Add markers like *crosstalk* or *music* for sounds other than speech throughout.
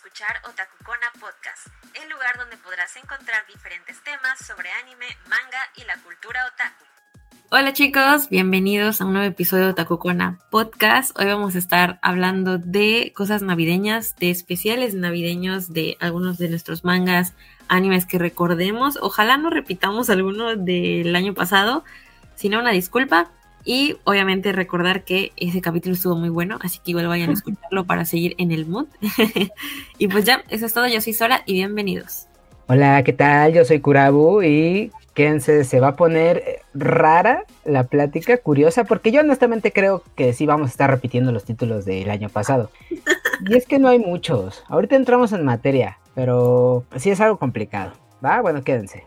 escuchar Otakukona Podcast, el lugar donde podrás encontrar diferentes temas sobre anime, manga y la cultura otaku. Hola chicos, bienvenidos a un nuevo episodio de Otakukona Podcast. Hoy vamos a estar hablando de cosas navideñas, de especiales navideños, de algunos de nuestros mangas, animes que recordemos. Ojalá no repitamos alguno del año pasado, sino una disculpa. Y obviamente recordar que ese capítulo estuvo muy bueno, así que igual vayan a escucharlo para seguir en el mood. *laughs* y pues ya, eso es todo. Yo soy Sora y bienvenidos. Hola, ¿qué tal? Yo soy Kurabu y quédense, se va a poner rara la plática, curiosa, porque yo honestamente creo que sí vamos a estar repitiendo los títulos del año pasado. *laughs* Y es que no hay muchos. Ahorita entramos en materia, pero sí es algo complicado. ¿Va? Bueno, quédense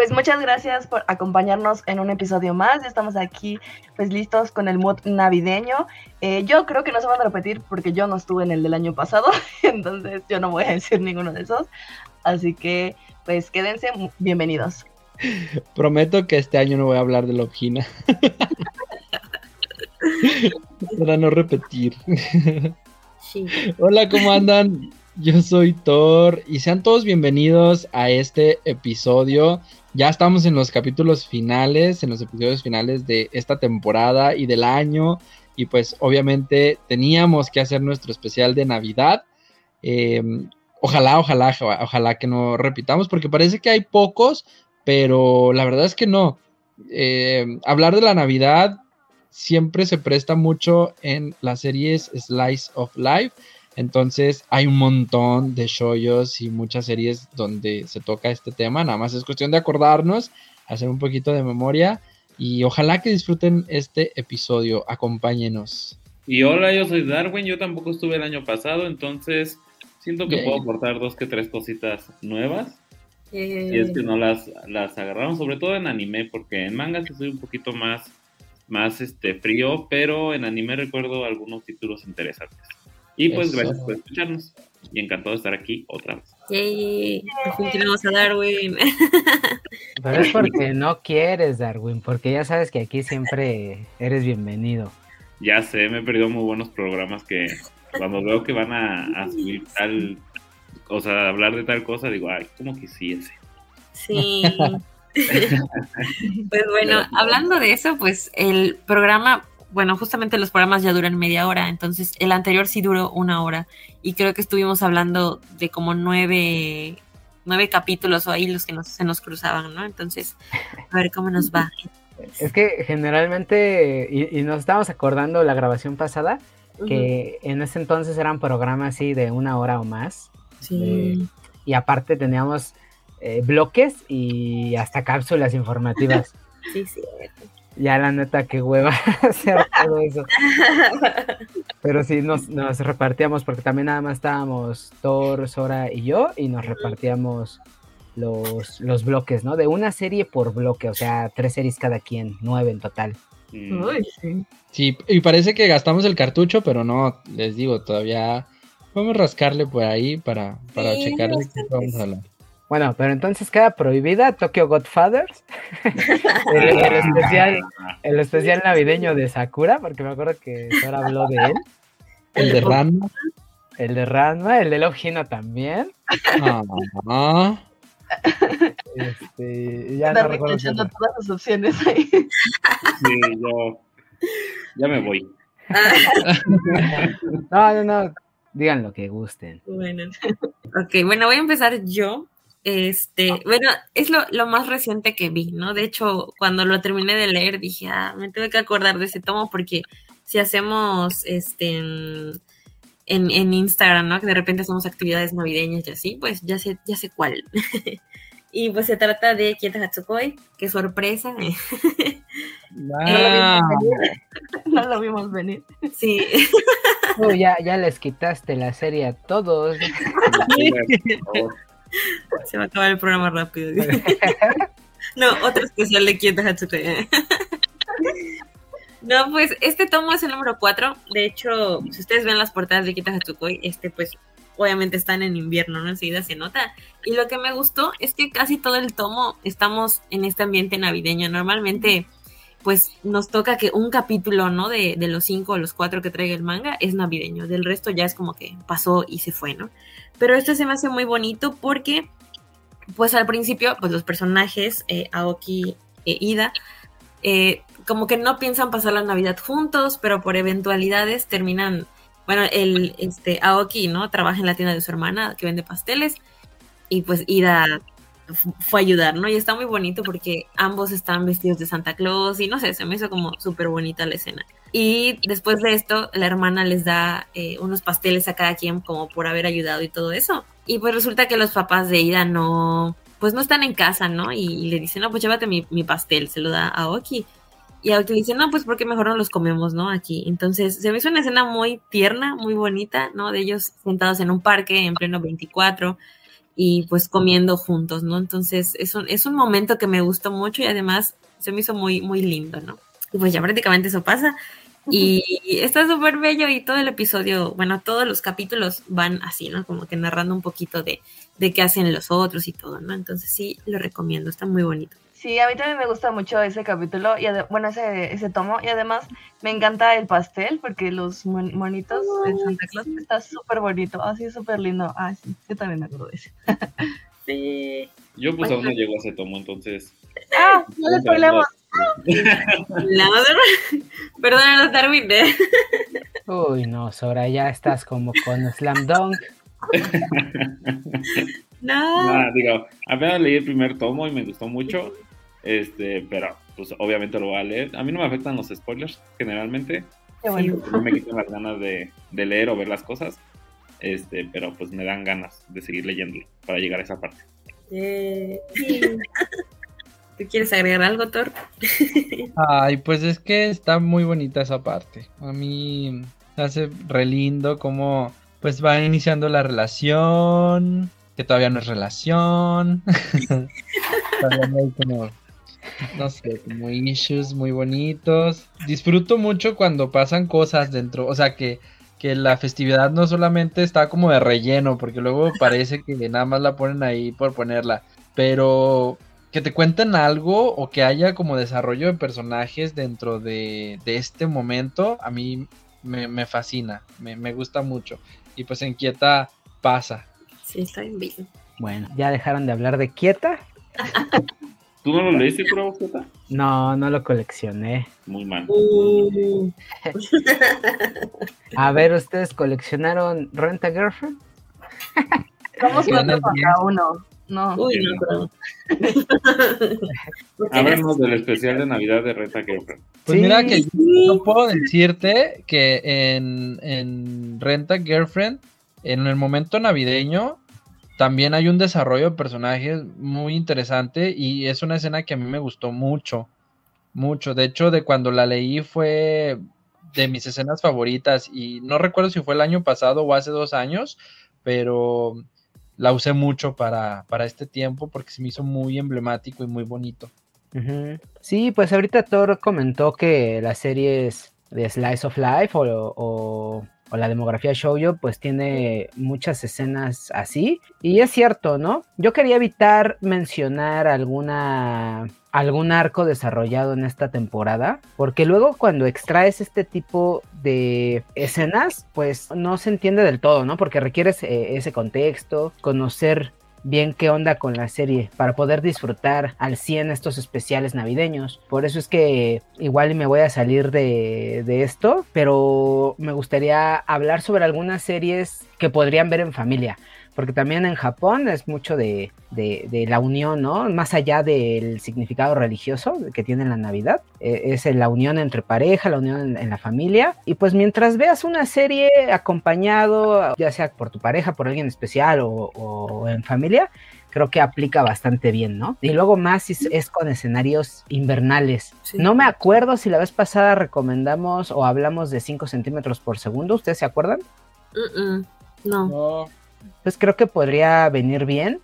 pues muchas gracias por acompañarnos en un episodio más. Estamos aquí pues listos con el mood navideño. Eh, yo creo que no se van a repetir porque yo no estuve en el del año pasado, *laughs* entonces yo no voy a decir ninguno de esos. Así que pues quédense bienvenidos. Prometo que este año no voy a hablar de la Obgina. *laughs* Para no repetir. Hola, ¿cómo andan? Yo soy Thor y sean todos bienvenidos a este episodio ya estamos en los capítulos finales, en los episodios finales de esta temporada y del año. Y pues obviamente teníamos que hacer nuestro especial de Navidad. Em, ojalá, ojalá, ojalá que no repitamos, porque parece que hay pocos, pero la verdad es que no. Em, hablar de la Navidad siempre se presta mucho en las series Slice of Life. Entonces hay un montón de shoyos y muchas series donde se toca este tema. Nada más es cuestión de acordarnos, hacer un poquito de memoria y ojalá que disfruten este episodio. Acompáñenos. Y hola, yo soy Darwin. Yo tampoco estuve el año pasado, entonces siento que puedo aportar dos que tres cositas nuevas. Y es que no las, las agarraron, sobre todo en anime, porque en manga sí soy un poquito más, más este, frío, pero en anime recuerdo algunos títulos interesantes. Y pues gracias por escucharnos. Y encantado de estar aquí otra vez. Yay, por a Darwin. *laughs* Pero es porque no quieres, Darwin, porque ya sabes que aquí siempre eres bienvenido. Ya sé, me he perdido muy buenos programas que cuando veo que van a, subir tal, o sea, hablar de tal cosa, digo, ay, como quisiese. Sí. *laughs* *laughs* pues bueno, hablando de eso, pues el programa bueno, justamente los programas ya duran media hora, entonces el anterior sí duró una hora y creo que estuvimos hablando de como nueve, nueve capítulos o ahí los que se nos cruzaban, ¿no? Entonces, a ver cómo nos va. *laughs* Es que generalmente, y, nos estábamos acordando la grabación pasada, que en ese entonces eran programas así de una hora o más. Sí. y aparte teníamos eh, bloques y hasta cápsulas informativas. *laughs* Sí, sí ya la neta, qué hueva *laughs* hacer todo eso. *laughs* Pero sí, nos, repartíamos, porque también nada más estábamos Thor, Sora y yo, y nos repartíamos los, los bloques, ¿no? De una serie por bloque, o sea, tres series cada quien, nueve en total. Mm. sí. sí, y parece que gastamos el cartucho, pero no, les digo, todavía vamos a rascarle por ahí para, para checar de qué vamos a hablar. Bueno, pero entonces queda prohibida Tokyo Godfathers, *laughs* el, especial, el especial navideño de Sakura, porque me acuerdo que Sora habló de él. El de Ranma. El de Ranma, el de Love Hino también. Ah. Este, ya no recuerdo todas las opciones ahí. Sí, yo ya me voy. *laughs* no, no, no. Digan lo que gusten. Bueno. Ok, bueno, voy a empezar yo. Este, bueno, es lo, lo, más reciente que vi, ¿no? De hecho, cuando lo terminé de leer, dije, ah, me tuve que acordar de ese tomo porque si hacemos este en, en, Instagram, ¿no? Que de repente hacemos actividades navideñas y así, pues ya sé, ya sé cuál. *laughs* y pues se trata de Kieta Hatsukoi, qué sorpresa. *laughs* Ah. no lo *laughs* vimos venir. Sí. ya, ya les quitaste la serie a todos. *laughs* Se va a acabar el programa rápido. *laughs* no, otro especial de Kieta Hatsukoi. *laughs* No, pues este tomo es el número 4. De hecho, si ustedes ven las portadas de Kita Hatsukoi, este pues obviamente están en invierno, ¿no? Enseguida se nota. Y lo que me gustó es que casi todo el tomo estamos en este ambiente navideño. Normalmente pues nos toca que un capítulo, ¿no? De, de los cinco o los cuatro que traiga el manga es navideño. Del resto ya es como que pasó y se fue, ¿no? Pero este se me hace muy bonito porque, pues al principio, pues los personajes, eh, Aoki e Ida, eh, como que no piensan pasar la Navidad juntos, pero por eventualidades terminan, bueno, el este Aoki, ¿no? Trabaja en la tienda de su hermana que vende pasteles y pues Ida fue a ayudar, ¿no? Y está muy bonito porque ambos están vestidos de Santa Claus y no sé, se me hizo como súper bonita la escena. Y después de esto, la hermana les da eh, unos pasteles a cada quien como por haber ayudado y todo eso. Y pues resulta que los papás de Ida no, pues no están en casa, ¿no? Y, le dicen, no, pues llévate mi, mi, pastel, se lo da a Oki. Y Aoki le dice, no, pues porque mejor no los comemos, ¿no? Aquí. Entonces se me hizo una escena muy tierna, muy bonita, ¿no? De ellos sentados en un parque en pleno 24 y pues comiendo juntos, ¿no? Entonces es un, es un momento que me gustó mucho y además se me hizo muy, muy lindo, ¿no? Y pues ya prácticamente eso pasa. Y *laughs* está súper bello y todo el episodio, bueno, todos los capítulos van así, ¿no? Como que narrando un poquito de, de qué hacen los otros y todo, ¿no? Entonces sí, lo recomiendo, está muy bonito. Sí, a mí también me gusta mucho ese capítulo, y bueno, ese, ese tomo, y además me encanta el pastel, porque los monitos de Santa Claus está súper bonito, así súper lindo. Ah, sí, yo también me acuerdo de ese. *laughs* sí. Yo pues aún no llego a ese tomo, entonces... Ah, no le spoilemos. *laughs* *laughs* Perdón, Darwin. ¿eh? Uy, no, Sora, ya estás como con Slam Dunk. no. digo, apenas leí el primer tomo y me gustó mucho. Este, pero pues obviamente lo voy a leer. A mí no me afectan los spoilers generalmente. No me quitan las ganas de, leer o ver las cosas. Este, pero pues me dan ganas de seguir leyéndolo para llegar a esa parte. *laughs* ¿Tú quieres agregar algo, Thor? *laughs* Ay, pues es que está muy bonita esa parte. A mí me hace re lindo como pues va iniciando la relación, que todavía no es relación. *laughs* todavía no hay como no sé, como issues muy bonitos. Disfruto mucho cuando pasan cosas dentro, o sea, que, que la festividad no solamente está como de relleno, porque luego parece que nada más la ponen ahí por ponerla, pero que te cuenten algo o que haya como desarrollo de personajes dentro de, este momento, a mí me, fascina, me, me, gusta mucho. Y pues en Quieta pasa. Sí, está bien. Bueno, ya dejaron de hablar de Quieta. *laughs* ¿Tú no lo leíste, Pura No, no lo coleccioné. Muy mal. Uh. A ver, ¿ustedes coleccionaron Rent a Girlfriend? Somos cuatro para uno. No. Uy, no, Hablemos del especial de Navidad de Rent a Girlfriend. Pues mira que yo puedo decirte que en, en Rent a Girlfriend, en el momento navideño, también hay un desarrollo de personajes muy interesante y es una escena que a mí me gustó mucho, mucho. De hecho, de cuando la leí fue de mis escenas favoritas y no recuerdo si fue el año pasado o hace dos años, pero la usé mucho para, para este tiempo porque se me hizo muy emblemático y muy bonito. Sí, pues ahorita Thor comentó que las series de Slice of Life o o la demografía Shoujo, pues tiene muchas escenas así. Y es cierto, ¿no? Yo quería evitar mencionar alguna algún arco desarrollado en esta temporada, porque luego cuando extraes este tipo de escenas, pues no se entiende del todo, ¿no? Porque requieres eh, ese contexto, conocer bien qué onda con la serie para poder disfrutar al 100 estos especiales navideños. Por eso es que igual me voy a salir de, de, esto, pero me gustaría hablar sobre algunas series que podrían ver en familia porque también en Japón es mucho de, la unión, ¿no? Más allá del significado religioso que tiene la Navidad, eh, es la unión entre pareja, la unión en, la familia, y pues mientras veas una serie acompañado, ya sea por tu pareja, por alguien especial o, en familia, creo que aplica bastante bien, ¿no? Y luego más es, con escenarios invernales. No me acuerdo si la vez pasada recomendamos o hablamos de 5 centímetros por segundo, ¿ustedes se acuerdan? no. no pues creo que podría venir bien.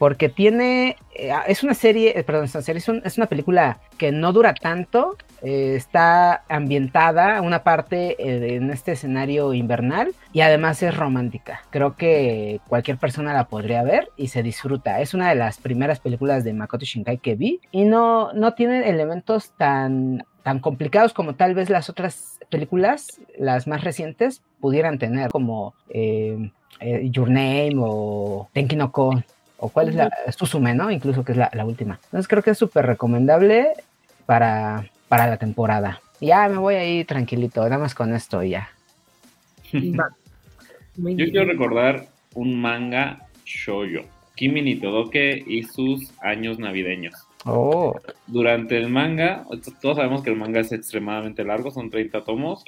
Porque tiene, eh, es una serie, eh, perdón, es una, serie, es, una película que no dura tanto, eh, está ambientada una parte en este escenario invernal y además es romántica. Creo que cualquier persona la podría ver y se disfruta. Es una de las primeras películas de Makoto Shinkai que vi y no, no tiene elementos tan tan complicados como tal vez las otras películas, las más recientes, pudieran tener, como eh, eh, Your Name o Tenki no Ko, o cuál es la Susume, ¿no? Incluso que es la, última. Entonces creo que es súper recomendable para, para la temporada. Ya me voy ahí tranquilito, nada más con esto y ya. *laughs* Yo quiero recordar un manga shoyo, Kimi ni Todoke y sus años navideños. Oh. Durante el manga, todos sabemos que el manga es extremadamente largo, son 30 tomos,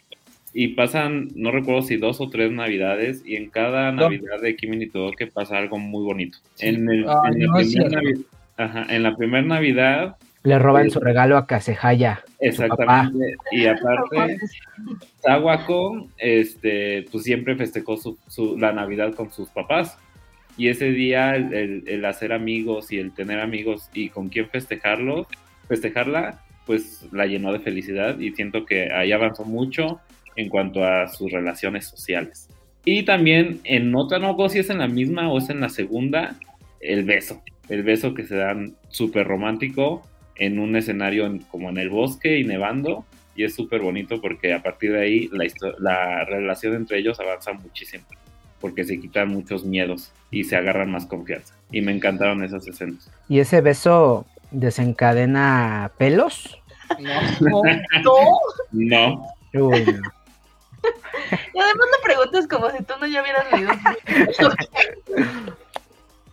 y pasan, no recuerdo si dos o tres navidades, y en cada navidad de Kimi ni que pasa algo muy bonito. En, el, en, la primera navidad... Le roban su regalo a Kasehaya. Exactamente. Y aparte, Sawako, este, pues siempre festejó su, la Navidad con sus papás. Y ese día el, hacer amigos y el tener amigos y con quién festejarlo, festejarla, pues la llenó de felicidad y siento que ahí avanzó mucho en cuanto a sus relaciones sociales. Y también en otra, no sé si es en la misma o es en la segunda, el beso. El beso que se dan súper romántico en un escenario como en el bosque y nevando. Y es súper bonito porque a partir de ahí la, la relación entre ellos avanza muchísimo porque se quitan muchos miedos y se agarran más confianza. Y me encantaron esas escenas. ¿Y ese beso desencadena pelos? No. no. no. Y además la pregunta es como si tú no ya hubieras leído. *laughs*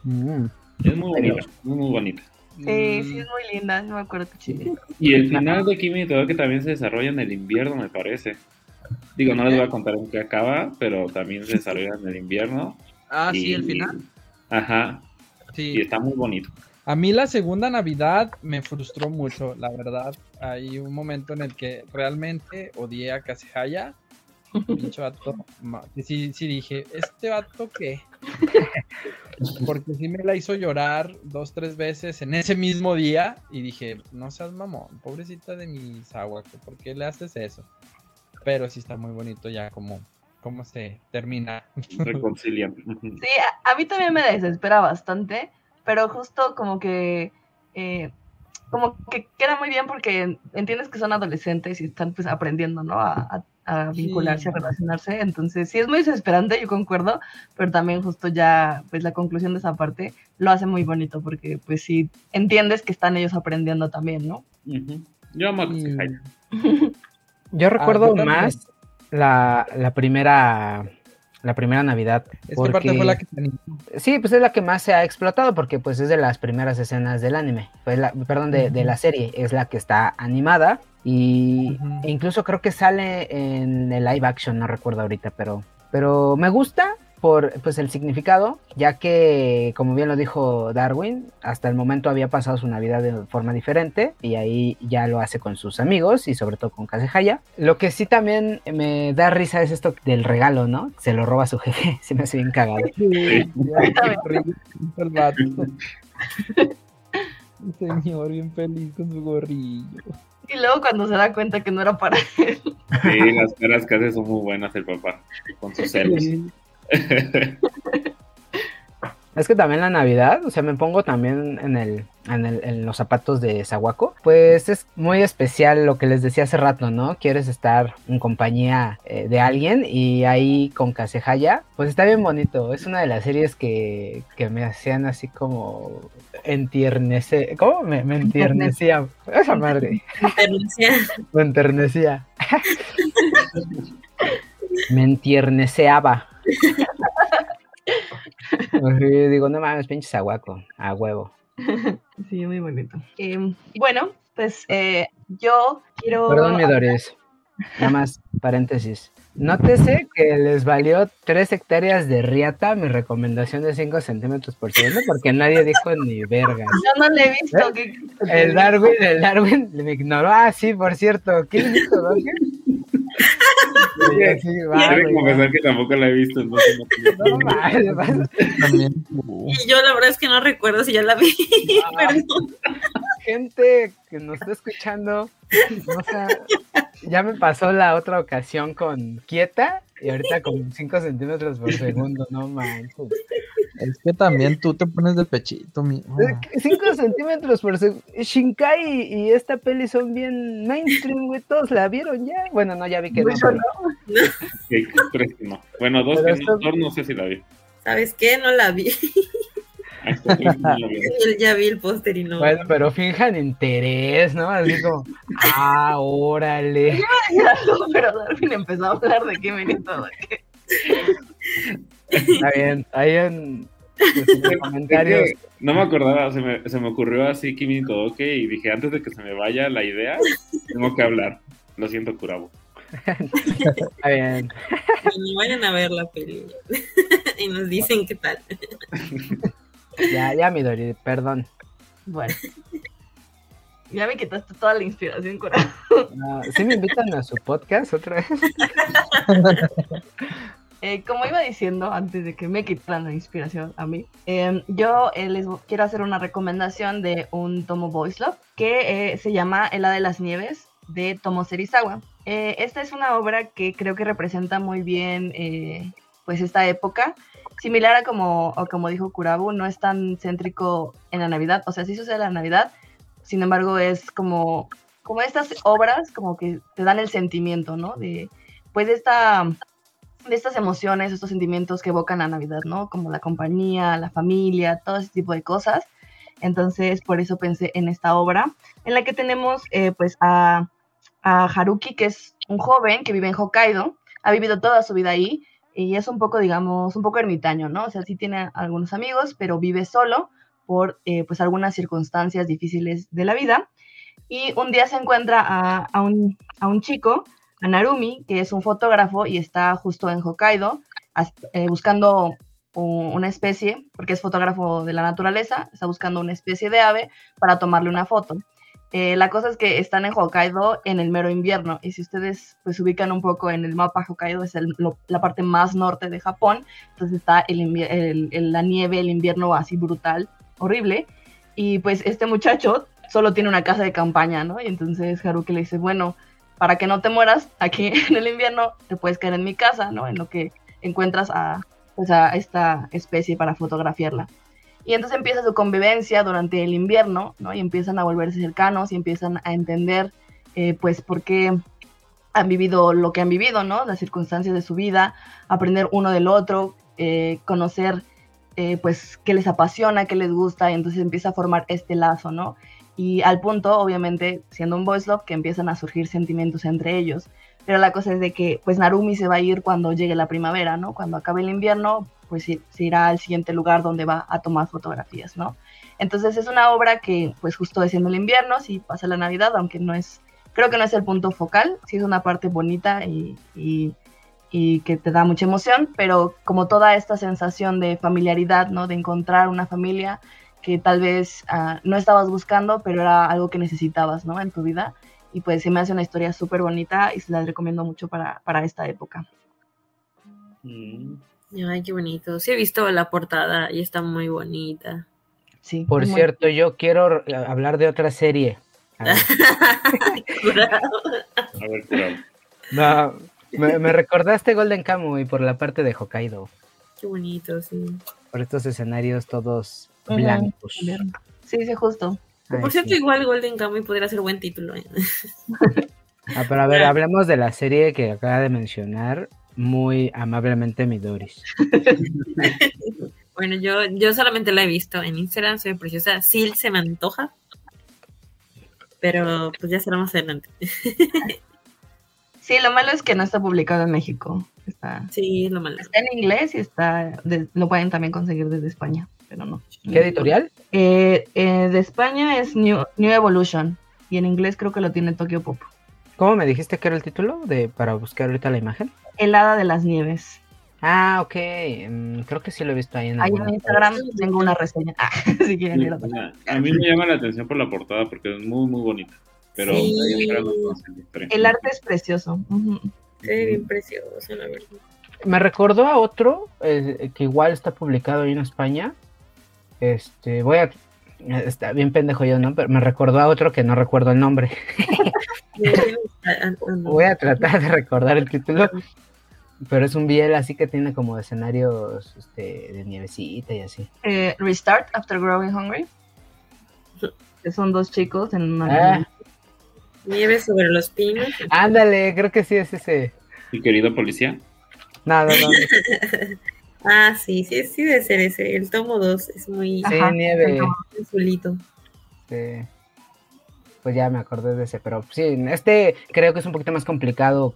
Mm. Es muy bonita, muy, muy bonita. Sí, sí, es muy linda, no me acuerdo qué Y el final de Kimi todo que también se desarrolla en el invierno, me parece. Digo, no les voy a contar en qué acaba, pero también se desarrolla en el invierno. Ah, sí, el final. Ajá. Sí. Y está muy bonito. A mí la segunda Navidad me frustró mucho, la verdad. Hay un momento en el que realmente odié a Kasehaya. Pinche vato. Sí, sí dije, ¿este vato qué? *laughs* Porque sí me la hizo llorar dos, tres veces en ese mismo día. Y dije, no seas mamón, pobrecita de mi agua, ¿por qué le haces eso? pero sí está muy bonito ya como cómo se termina. Reconcilian. Sí, a, mí también me desespera bastante, pero justo como que eh, como que queda muy bien porque entiendes que son adolescentes y están pues aprendiendo, ¿no? A, vincularse, a relacionarse. Entonces, sí es muy desesperante, yo concuerdo, pero también justo ya, pues la conclusión de esa parte lo hace muy bonito porque pues sí entiendes que están ellos aprendiendo también, ¿no? Yo amo a *laughs* Yo ah, recuerdo más la, la, primera la primera Navidad. Esta parte fue la que Sí, pues es la que más se ha explotado porque pues es de las primeras escenas del anime, pues la, perdón, de, de, la serie, es la que está animada y e incluso creo que sale en el live action, no recuerdo ahorita, pero, pero me gusta, por pues el significado, ya que como bien lo dijo Darwin, hasta el momento había pasado su Navidad de forma diferente y ahí ya lo hace con sus amigos y sobre todo con Kasehaya. Lo que sí también me da risa es esto del regalo, ¿no? Se lo roba su jefe, *laughs* se me hace bien cagado. *laughs* Señor, bien feliz con su gorrillo. Y luego cuando se da cuenta que no era para él. Sí, las caras que hace son muy buenas el papá, con sus celos. *laughs* Es que también la Navidad, o sea, me pongo también en el, en, el, en los zapatos de Sawako, pues es muy especial lo que les decía hace rato, ¿no? Quieres estar en compañía eh, de alguien y ahí con Kasehaya, pues está bien bonito. Es una de las series que, que me hacían así como entiernecer. ¿Cómo? Me, me entiernecía. *laughs* Esa madre. Enternecía. Me enternecía. *laughs* me *laughs* entierneceaba. digo, no mames, pinches aguaco, a huevo. *laughs* Sí, muy bonito. Em, bueno, pues eh, yo quiero. Perdón, mi Doris. Nada más, paréntesis. Nótese que les valió 3 hectáreas de riata mi recomendación de 5 centímetros por segundo porque nadie dijo ni verga. *laughs* Yo no le he visto. ¿Eh? El Darwin, el Darwin me ignoró. Ah, sí, por cierto. ¿Quién dijo, Quiero confesar que tampoco la he visto. no, y yo la verdad es que no recuerdo si ya la vi. *laughs* Perdón. Gente que nos está escuchando, ya me pasó la otra ocasión con Quieta y ahorita con 5 centímetros por segundo, no manches. Es que también tú te pones de pechito, mi. 5 centímetros por segundo. Shinkai y esta peli son bien mainstream, güey. Todos la vieron ya. Bueno, no, ya vi que no. bueno, *laughs* dos que no, no sé si la vi. ¿Sabes qué? No la vi. *laughs* Él ya vi el póster y no. Bueno, pero finjan interés, ¿no? Así como, ah, órale. *laughs* pero Darwin empezó a hablar de qué todo. Está bien, ahí en *laughs* comentarios. No me acordaba, se me, se me ocurrió así Kimi Todoke y dije, antes de que se me vaya la idea, tengo que hablar. Lo siento, Curabo. Está bien. vayan a ver la película *laughs* y nos dicen qué tal. Ya, ya, Midori, perdón. Bueno. Ya me quitaste toda la inspiración, corazón. No, ¿Sí me invitan a su podcast otra vez? *laughs* Eh, como iba diciendo antes de que me quitaran la inspiración a mí, em, yo eh, les quiero hacer una recomendación de un tomo voice love que eh, se llama El de las Nieves de Tomo Serizawa. esta es una obra que creo que representa muy bien pues esta época similar a como, como dijo Kurabu, no es tan céntrico en la Navidad, o sea, sí sucede la Navidad, sin embargo es como, como estas obras como que te dan el sentimiento, ¿no? De, pues esta, de estas emociones, estos sentimientos que evocan la Navidad, ¿no? Como la compañía, la familia, todo ese tipo de cosas. Entonces, por eso pensé en esta obra, en la que tenemos eh, pues a, a Haruki, que es un joven que vive en Hokkaido, ha vivido toda su vida ahí, y es un poco, digamos, un poco ermitaño, ¿no? O sea, sí tiene algunos amigos, pero vive solo por, eh, pues, algunas circunstancias difíciles de la vida. Y un día se encuentra a, un, chico, a Narumi, que es un fotógrafo y está justo en Hokkaido eh, buscando una especie, porque es fotógrafo de la naturaleza, está buscando una especie de ave para tomarle una foto. Eh, la cosa es que están en Hokkaido en el mero invierno y si ustedes pues ubican un poco en el mapa, Hokkaido es la parte más norte de Japón, entonces está la nieve, el invierno así brutal, horrible, y pues este muchacho solo tiene una casa de campaña, ¿no? Y entonces Haruki le dice, bueno, para que no te mueras aquí *laughs* en el invierno, te puedes quedar en mi casa, ¿no? En lo que encuentras a, pues, a esta especie para fotografiarla. Y entonces empieza su convivencia durante el invierno, ¿no? Y empiezan a volverse cercanos y empiezan a entender, eh, pues, por qué han vivido lo que han vivido, ¿no? Las circunstancias de su vida, aprender uno del otro, eh, conocer, eh, pues, qué les apasiona, qué les gusta, y entonces empieza a formar este lazo, ¿no? Y al punto, obviamente, siendo un voice love, que empiezan a surgir sentimientos entre ellos. Pero la cosa es de que, pues, Narumi se va a ir cuando llegue la primavera, ¿no? Cuando acabe el invierno, pues se, irá al siguiente lugar donde va a tomar fotografías, ¿no? Entonces es una obra que pues justo es en el invierno, sí pasa la Navidad, aunque no es, creo que no es el punto focal, sí es una parte bonita y, y, que te da mucha emoción, pero como toda esta sensación de familiaridad, ¿no? De encontrar una familia que tal vez ah, no estabas buscando, pero era algo que necesitabas, ¿no? En tu vida. Y pues se me hace una historia súper bonita y se la recomiendo mucho para, para esta época. Mm. Ay, qué bonito. Sí he visto la portada y está muy bonita. Sí. Por cierto, yo quiero hablar de otra serie. A ver, *laughs* no, me, recordaste Golden Kamuy por la parte de Hokkaido. Qué bonito, sí. Por estos escenarios todos blancos. Sí, sí, justo. por cierto, igual Golden Kamuy podría ser buen título. ¿eh? *laughs* ah, pero a ver, hablemos de la serie que acaba de mencionar muy amablemente mi Doris. *laughs* bueno, yo, yo solamente la he visto en Instagram, soy preciosa. Sí se me antoja, pero pues ya será más adelante. sí, lo malo es que no está publicado en México. Está, sí, lo malo. Está en inglés y está, lo pueden también conseguir desde España, pero no. ¿Qué editorial? Eh, eh, de España es New, New Evolution y en inglés creo que lo tiene Tokyo Pop. ¿Cómo me dijiste que era el título de para buscar ahorita la imagen? Helada de las Nieves. Ah, ok. Mm, creo que sí lo he visto ahí en, ahí en Instagram. Tengo una reseña. Ah, *laughs* si quieren ir a, a mí me llama la atención por la portada porque es muy, muy bonita. Pero el arte es precioso. Se bien precioso, la verdad. Me recordó a otro eh, que igual está publicado ahí en España. Este, voy a. Está bien pendejo yo, ¿no? Pero me recordó a otro que no recuerdo el nombre. *laughs* voy a tratar de recordar el título. Pero es un biel así que tiene como escenarios este, de nievecita y así. Eh, Restart After Growing Hungry. Que son dos chicos en una. Ah. Nieve sobre los pinos. Ándale, creo que sí es ese. ¿Y querido policía? No, no, no. *laughs* ah, sí, sí, sí debe ser ese. El tomo 2 es muy... Sí, nieve. Azulito. Sí. Pues ya me acordé de ese, pero sí, este creo que es un poquito más complicado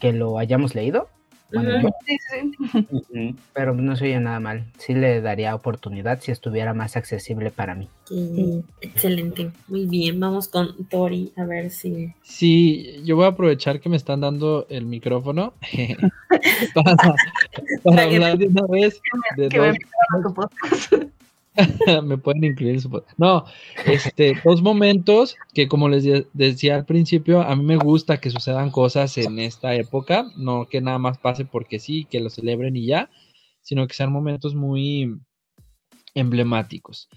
que lo hayamos leído. Pero no se oye nada mal. Sí le daría oportunidad si estuviera más accesible para mí. excelente. Muy bien. Vamos con Tori a ver si. Sí, yo voy a aprovechar que me están dando el micrófono *laughs* para, *laughs* hablar de una vez de dos, *laughs* me pueden incluir su No, este, dos momentos que como les decía al principio, a mí me gusta que sucedan cosas en esta época, no que nada más pase porque sí, que lo celebren y ya, sino que sean momentos muy emblemáticos.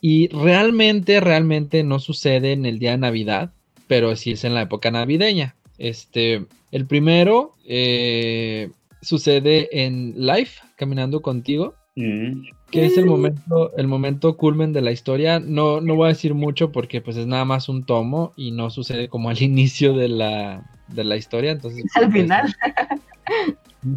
Y realmente, realmente no sucede en el día de Navidad, pero sí es en la época navideña. Este, el primero eh, sucede en Life, caminando contigo. Mm que es el momento, el momento culmen de la historia. No, no voy a decir mucho porque pues es nada más un tomo y no sucede como al *laughs* inicio de la, de la historia. Entonces, al pues, final.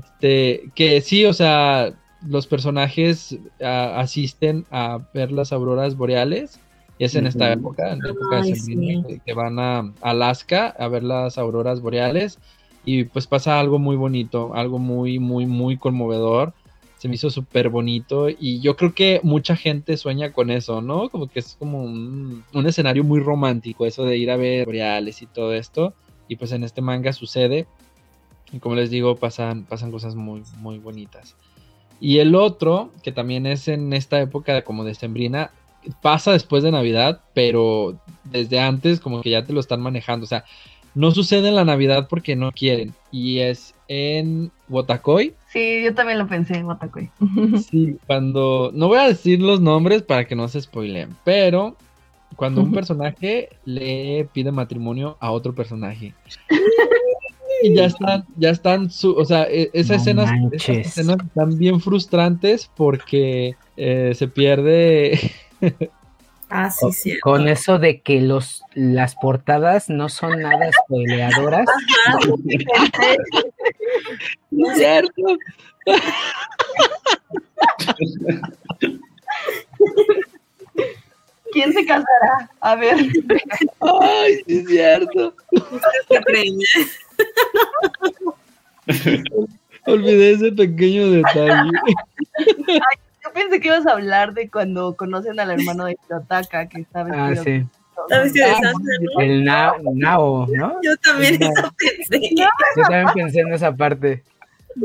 Este, que sí, o sea, los personajes asisten a ver las auroras boreales. Y es en esta época, en la época de que van a Alaska a ver las auroras boreales. Y pues pasa algo muy bonito, algo muy, muy, muy conmovedor se me hizo súper bonito y yo creo que mucha gente sueña con eso, ¿no? Como que es como un, escenario muy romántico, eso de ir a ver boreales y todo esto. Y pues en este manga sucede. Y como les digo, pasan, pasan cosas muy, muy bonitas. Y el otro, que también es en esta época como de sembrina, pasa después de Navidad, pero desde antes como que ya te lo están manejando. O sea, no sucede en la Navidad porque no quieren. Y es en Wotakoi. Sí, yo también lo pensé en Wotakoi. *laughs* Sí, cuando. No voy a decir los nombres para que no se spoileen, pero cuando un *laughs* personaje le pide matrimonio a otro personaje. y ya están, ya están, su, o sea, e, esas, escenas, escenas están bien frustrantes porque eh, se pierde *laughs* Ah, sí, sí. Con eso de que los las portadas no son nada spoileadoras. Cierto. ¿Quién se casará? A ver. Ay, sí es cierto. Olvidé ese pequeño detalle pensé que ibas a hablar de cuando conocen al hermano de Hirotaka, que está Ah, sí. Está vestido de Santa, ¿no? El Nao, ¿no? Yo también eso pensé. *laughs* Yo también pensé en esa parte.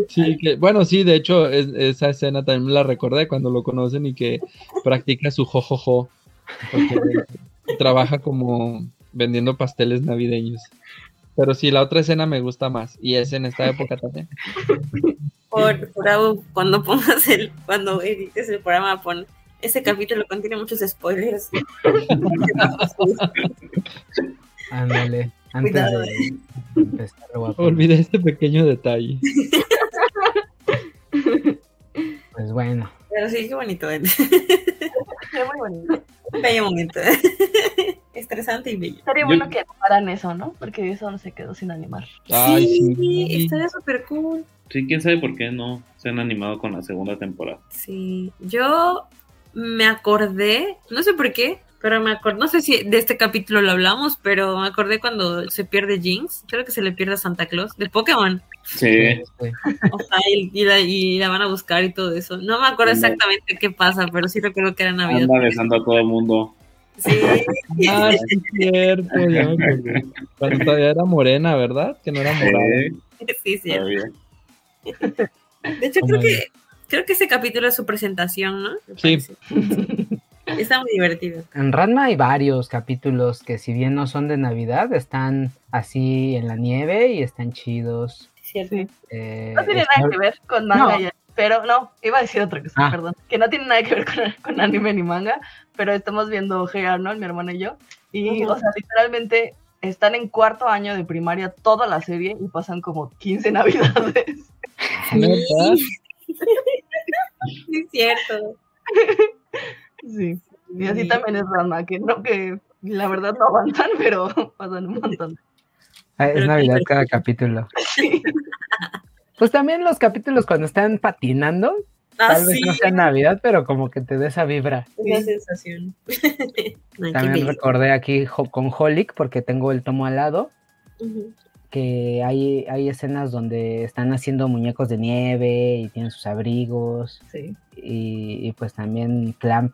Sí, que, bueno, sí, de hecho, esa escena también la recordé cuando lo conocen y que practica su jojojo. Porque *laughs* trabaja como vendiendo pasteles navideños. Pero sí, la otra escena me gusta más. Y es en esta época también. Por, por cuando pongas el, cuando edites el programa, pon ese capítulo contiene muchos spoilers. Ándale. Antes de empezar, Olvidé este pequeño detalle. Pues bueno. Pero sí, qué bonito. ¿eh? Muy bonito. Bello momento. Estresante y bello. Sería bueno que animaran eso, ¿no? Porque eso no se quedó sin animar. Ay, sí, sí. estaría súper cool. Sí, quién sabe por qué no se han animado con la segunda temporada. Sí, yo me acordé, no sé por qué, pero me acordé, no sé si de este capítulo lo hablamos, pero me acordé cuando se pierde Jinx, creo que se le pierde a Santa Claus, de Pokémon. Sí. O sea, y, la, van a buscar y todo eso. No me acuerdo exactamente qué pasa, pero sí recuerdo que era Navidad. Anda besando a todo el mundo. Sí. *laughs* Ah, sí, es cierto. Cuando todavía era morena, ¿verdad? Que no era morada. Sí, sí. De hecho, creo que, creo que ese capítulo es su presentación, ¿no? Sí. Está muy divertido. En Ranma hay varios capítulos que si bien no son de Navidad, están así en la nieve y están chidos. Cierto. Eh, No tiene nada que ver con manga, No. ya, pero no, iba a decir otra cosa, Ah. perdón, que no tiene nada que ver con, con anime ni manga, pero estamos viendo Hey Arnold, mi hermana y yo, y, o sea, literalmente están en cuarto año de primaria toda la serie y pasan como 15 *laughs* navidades. Sí, es cierto. *laughs* Sí. Y así Sí. también es Ranma, que no, que la verdad no avanzan, *laughs* pero pasan un montón. Ah, Es Navidad cada capítulo. Sí. *laughs* Pues también los capítulos cuando están patinando, Ah, tal vez sí, no sea Navidad, pero como que te dé esa vibra. esa sensación. También recordé aquí con Holic, porque tengo el tomo al lado, Ujú. Que hay, hay escenas donde están haciendo muñecos de nieve y tienen sus abrigos. Sí. Y, y pues también Clamp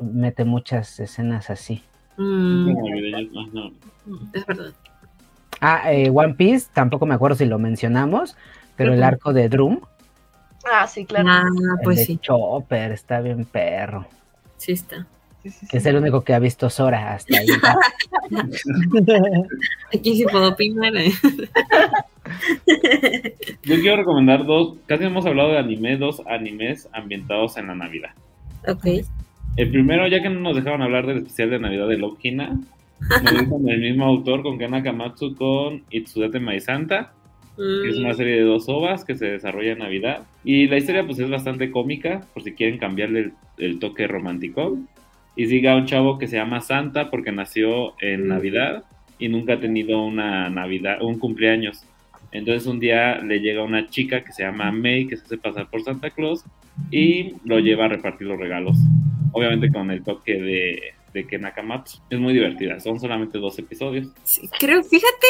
mete muchas escenas así. Mm, ajá. es verdad. Ah, eh, One Piece, tampoco me acuerdo si lo mencionamos, pero el arco de Drum, Ah, sí, claro. Ah, el pues de sí, Chopper, está bien perro. sí está. Sí, sí, sí. Que es el único que ha visto Sora hasta ahí. *laughs* Aquí sí puedo opinar. ¿eh? *laughs* Yo quiero recomendar dos, casi hemos hablado de anime, dos animes ambientados en la Navidad. ok. El primero, ya que no nos dejaron hablar del especial de Navidad de Love Hina, me *laughs* el mismo autor, con Ken Nakamatsu, con Itsudate Maisanta, que es una Mm, serie de dos ovas que se desarrolla en Navidad. Y la historia pues es bastante cómica, por si quieren cambiarle el, el toque romántico. Y sigue a un chavo que se llama Santa porque nació en Navidad y nunca ha tenido una Navidad, un cumpleaños. Entonces un día le llega una chica que se llama May, que se hace pasar por Santa Claus, y lo lleva a repartir los regalos. Obviamente con el toque de, de Ken Nakamatsu. Es muy divertida, son solamente dos episodios. sí, creo, fíjate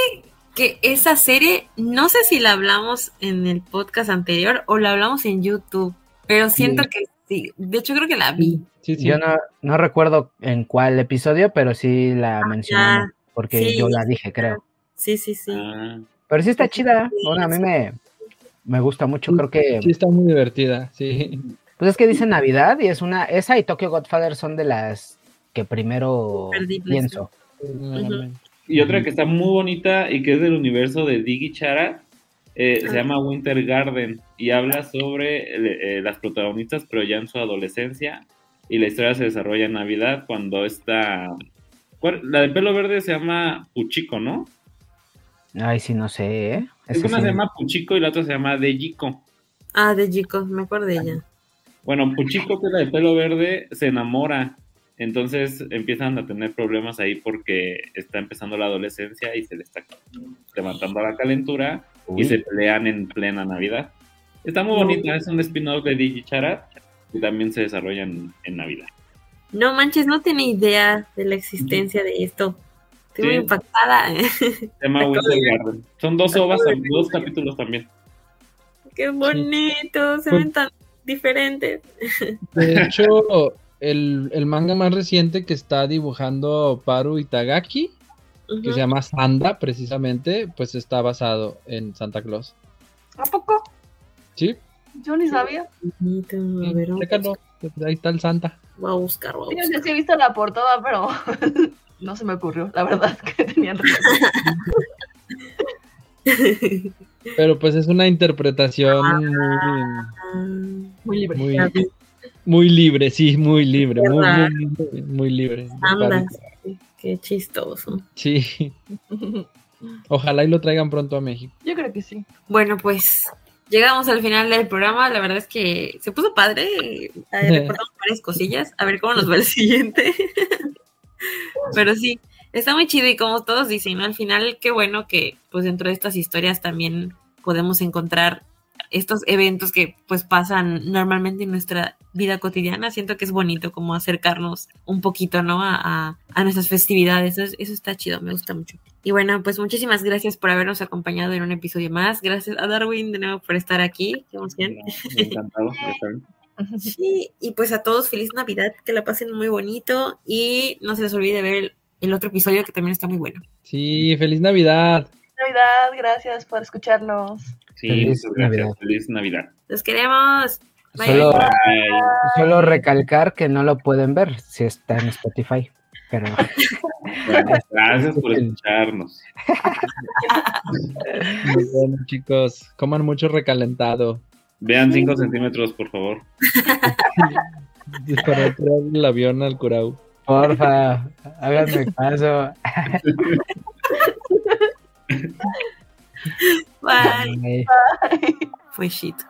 que esa serie, no sé si la hablamos en el podcast anterior o la hablamos en YouTube, pero siento que sí. De hecho, creo que la vi. Sí, sí. Yo no, no recuerdo en cuál episodio, pero sí la mencionamos, porque sí, yo la dije, creo. Sí, sí, sí. Ah, Pero sí está chida. Bueno, a mí me, me gusta mucho. Creo que Sí, está muy divertida, sí. Pues es que dice Navidad y es una. Esa y Tokyo Godfather son de las que primero pienso. Y otra que está muy bonita y que es del universo de Diggy Chara, eh, se llama Winter Garden y habla sobre eh, las protagonistas, pero ya en su adolescencia. Y la historia se desarrolla en Navidad cuando está. La de pelo verde se llama Puchico, ¿no? Ay, sí, no sé, ¿eh? Es una sí. se llama Puchico y la otra se llama Dejiko. Ah, de Chico, me acuerdo de ella. Bueno, Puchico, que es la de pelo verde, se enamora. Entonces empiezan a tener problemas ahí porque está empezando la adolescencia y se le está levantando la calentura Uy. y se pelean en plena Navidad. Está muy No. bonita, es un spin-off de Digicharat y también se desarrolla en, en Navidad. No manches, no tenía idea de la existencia de esto. Estoy muy impactada. Se llama Winter. Garden. Son dos ovas, son ver. dos capítulos también. Qué bonito, se Pues- ven tan diferentes. De *laughs* hecho, el, el manga más reciente que está dibujando Paru Itagaki, que se llama Sanda, precisamente, pues está basado en Santa Claus. ¿A poco? ¿Sí? Yo ni sabía. A ver, Chécalo, ahí está el Santa. voy a buscar, voy a buscar. sí he visto la portada, pero *laughs* no se me ocurrió, la verdad, *laughs* que tenían razón. Pero pues es una interpretación Ah, Muy libre. muy, libre, sí, muy libre, muy, muy, muy, muy libre. Qué chistoso. Sí, *laughs* ojalá y lo traigan pronto a México. Yo creo que sí. Bueno, pues llegamos al final del programa. La verdad es que se puso padre. Eh, *laughs* recordamos varias cosillas. A ver cómo nos va el siguiente. *laughs* Pero sí, está muy chido y como todos dicen, ¿no? Al final, qué bueno que pues dentro de estas historias también podemos encontrar estos eventos que pues pasan normalmente en nuestra vida cotidiana. Siento que es bonito como acercarnos un poquito, ¿no? A, a- a nuestras festividades. Eso, es- eso está chido, me gusta mucho. Y bueno, pues muchísimas gracias por habernos acompañado en un episodio más. Gracias a Darwin de nuevo por estar aquí. Qué emoción. Encantado. *laughs* Sí, y pues a todos feliz Navidad, que la pasen muy bonito y no se les olvide ver el, el otro episodio que también está muy bueno. Sí, feliz Navidad. Navidad, gracias por escucharnos. Sí, Feliz muchas gracias. Navidad. Feliz Navidad. Los queremos. Solo, recalcar que no lo pueden ver si está en Spotify. Pero... gracias por escucharnos. bueno, chicos, coman mucho recalentado. Vean 5 centímetros, por favor. Para el avión al Curau. Porfa, háganme caso. *laughs* Bye. Bye. Foi Chito.